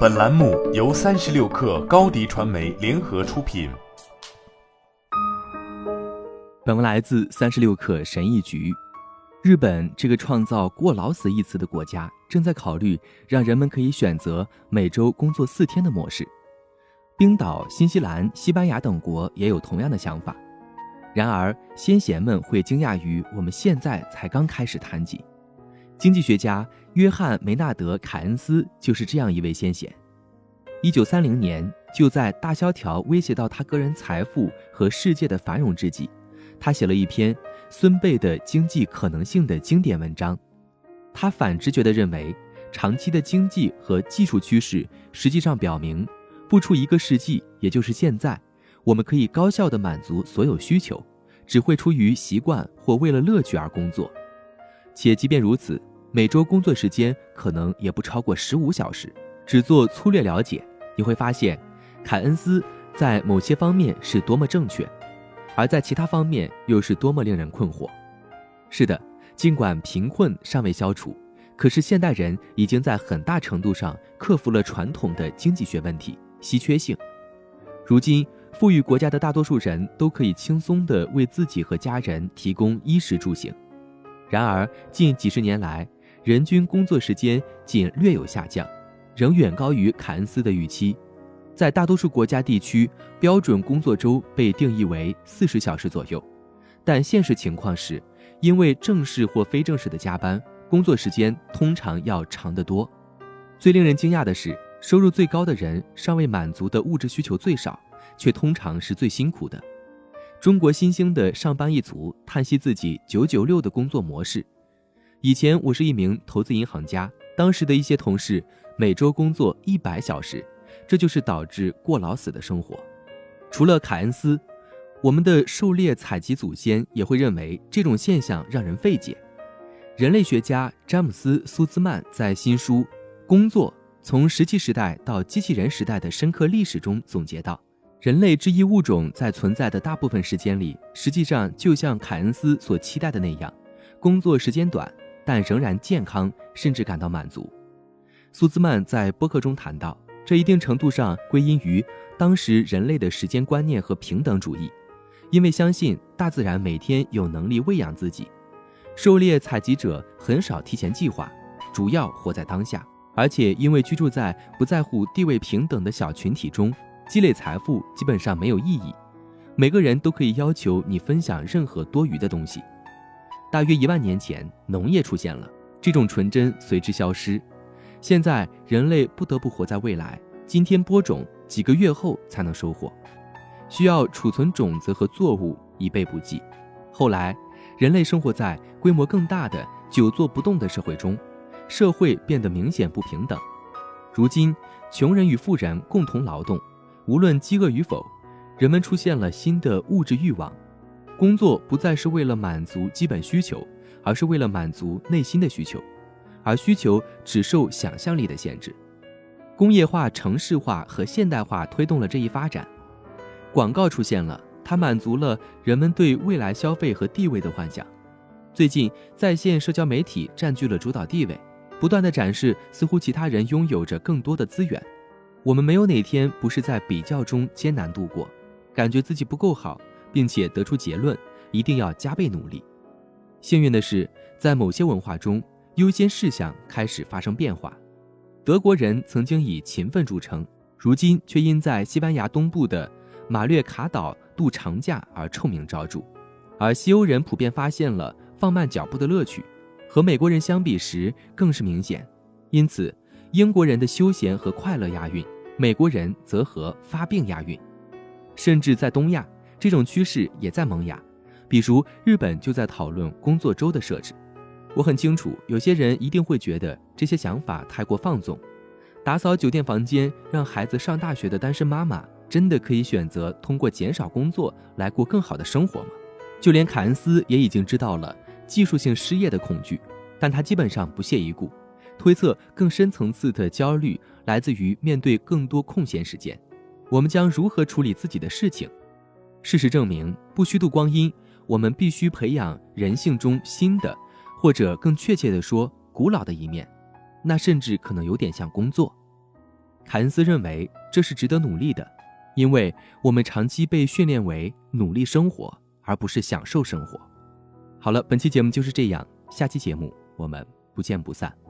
本栏目由三十六氪高低传媒联合出品。本文来自三十六氪神译局。日本这个创造“过劳死”一词的国家，正在考虑让人们可以选择每周工作四天的模式。冰岛、新西兰、西班牙等国也有同样的想法。然而，先贤们会惊讶于我们现在才刚开始谈及。经济学家约翰·梅纳德·凯恩斯就是这样一位先贤。一九三零年，就在大萧条威胁到他个人财富和世界的繁荣之际，他写了一篇孙辈的经济可能性的经典文章。他反直觉地认为，长期的经济和技术趋势实际上表明，不出一个世纪，也就是现在，我们可以高效地满足所有需求，只会出于习惯或为了乐趣而工作。且即便如此。每周工作时间可能也不超过十五小时。只做粗略了解，你会发现，凯恩斯在某些方面是多么正确，而在其他方面又是多么令人困惑。是的，尽管贫困尚未消除，可是现代人已经在很大程度上克服了传统的经济学问题稀缺性。如今，富裕国家的大多数人都可以轻松地为自己和家人提供衣食住行。然而，近几十年来，人均工作时间仅略有下降，仍远高于凯恩斯的预期。在大多数国家地区，标准工作周被定义为四十小时左右，但现实情况是，因为正式或非正式的加班，工作时间通常要长得多。最令人惊讶的是，收入最高的人尚未满足的物质需求最少，却通常是最辛苦的。中国新兴的上班一族叹息自己“九九六”的工作模式。以前我是一名投资银行家，当时的一些同事每周工作一百小时，这就是导致过劳死的生活。除了凯恩斯，我们的狩猎采集祖先也会认为这种现象让人费解。人类学家詹姆斯·苏兹曼在新书《工作：从石器时代到机器人时代的深刻历史》中总结道：人类之一物种在存在的大部分时间里，实际上就像凯恩斯所期待的那样，工作时间短。但仍然健康，甚至感到满足。苏兹曼在播客中谈到，这一定程度上归因于当时人类的时间观念和平等主义，因为相信大自然每天有能力喂养自己。狩猎采集者很少提前计划，主要活在当下，而且因为居住在不在乎地位平等的小群体中，积累财富基本上没有意义。每个人都可以要求你分享任何多余的东西。大约一万年前，农业出现了，这种纯真随之消失。现在，人类不得不活在未来。今天播种，几个月后才能收获，需要储存种子和作物以备不济。后来，人类生活在规模更大的久坐不动的社会中，社会变得明显不平等。如今，穷人与富人共同劳动，无论饥饿与否，人们出现了新的物质欲望。工作不再是为了满足基本需求，而是为了满足内心的需求，而需求只受想象力的限制。工业化、城市化和现代化推动了这一发展。广告出现了，它满足了人们对未来消费和地位的幻想。最近，在线社交媒体占据了主导地位，不断的展示似乎其他人拥有着更多的资源。我们没有哪天不是在比较中艰难度过，感觉自己不够好。并且得出结论，一定要加倍努力。幸运的是，在某些文化中，优先事项开始发生变化。德国人曾经以勤奋著称，如今却因在西班牙东部的马略卡岛度长假而臭名昭著。而西欧人普遍发现了放慢脚步的乐趣，和美国人相比时更是明显。因此，英国人的休闲和快乐押韵，美国人则和发病押韵。甚至在东亚。这种趋势也在萌芽，比如日本就在讨论工作周的设置。我很清楚，有些人一定会觉得这些想法太过放纵。打扫酒店房间让孩子上大学的单身妈妈，真的可以选择通过减少工作来过更好的生活吗？就连凯恩斯也已经知道了技术性失业的恐惧，但他基本上不屑一顾，推测更深层次的焦虑来自于面对更多空闲时间，我们将如何处理自己的事情？事实证明，不虚度光阴，我们必须培养人性中新的，或者更确切地说，古老的一面。那甚至可能有点像工作。凯恩斯认为这是值得努力的，因为我们长期被训练为努力生活，而不是享受生活。好了，本期节目就是这样，下期节目我们不见不散。